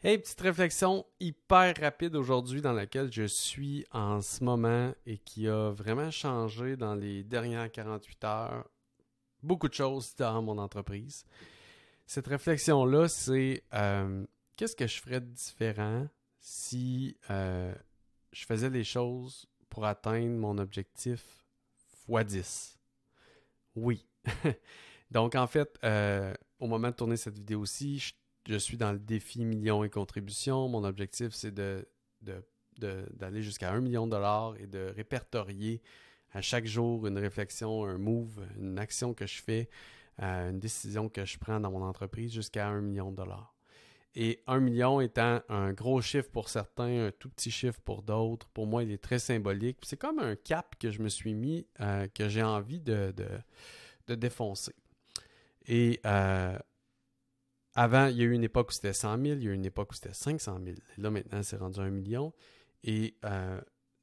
Hey, petite réflexion hyper rapide aujourd'hui dans laquelle je suis en ce moment et qui a vraiment changé dans les dernières 48 heures. Beaucoup de choses dans mon entreprise. Cette réflexion-là, c'est euh, qu'est-ce que je ferais de différent si euh, je faisais les choses pour atteindre mon objectif x 10? Oui. Donc, en fait, euh, au moment de tourner cette vidéo-ci, je je suis dans le défi millions et contributions. Mon objectif, c'est de, d'aller jusqu'à un million de dollars et de répertorier à chaque jour une réflexion, un move, une action que je fais, euh, une décision que je prends dans mon entreprise jusqu'à un million de dollars. Et un million étant un gros chiffre pour certains, un tout petit chiffre pour d'autres, pour moi, il est très symbolique. C'est comme un cap que je me suis mis, euh, que j'ai envie de, de, défoncer. Et euh, avant, il y a eu une époque où c'était 100 000, il y a eu une époque où c'était 500 000. Là, maintenant, c'est rendu un million. Et euh,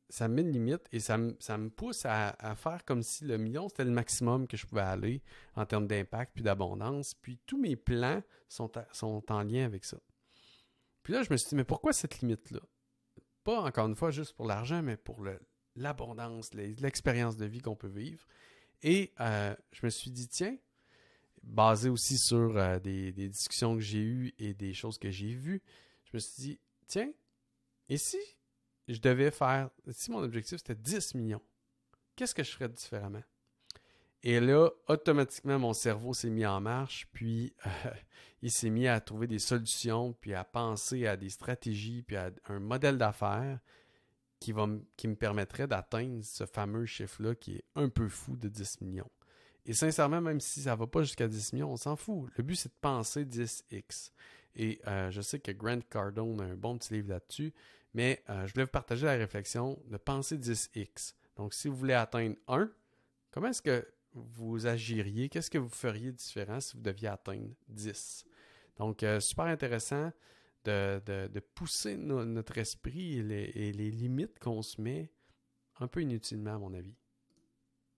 ça me met une limite et ça me, ça me pousse à, faire comme si le million, c'était le maximum que je pouvais aller en termes d'impact puis d'abondance. Puis tous mes plans sont, sont en lien avec ça. Puis là, je me suis dit, mais pourquoi cette limite-là? Pas encore une fois juste pour l'argent, mais pour l'abondance, l'expérience de vie qu'on peut vivre. Et euh, je me suis dit, tiens, basé aussi sur euh, des, discussions que j'ai eues et des choses que j'ai vues, je me suis dit, tiens, et si je devais faire, si mon objectif c'était 10 millions, qu'est-ce que je ferais différemment? Et là, automatiquement, mon cerveau s'est mis en marche, puis euh, il s'est mis à trouver des solutions, puis à penser à des stratégies, puis à un modèle d'affaires qui, qui me permettrait d'atteindre ce fameux chiffre-là qui est un peu fou de 10 millions. Et sincèrement, même si ça ne va pas jusqu'à 10 millions, on s'en fout. Le but, c'est de penser 10x. Et euh, je sais que Grant Cardone a un bon petit livre là-dessus, mais euh, je voulais vous partager la réflexion de penser 10x. Donc, si vous voulez atteindre 1, comment est-ce que vous agiriez? Qu'est-ce que vous feriez différent si vous deviez atteindre 10? Donc, euh, super intéressant de, pousser notre esprit et les limites qu'on se met un peu inutilement, à mon avis.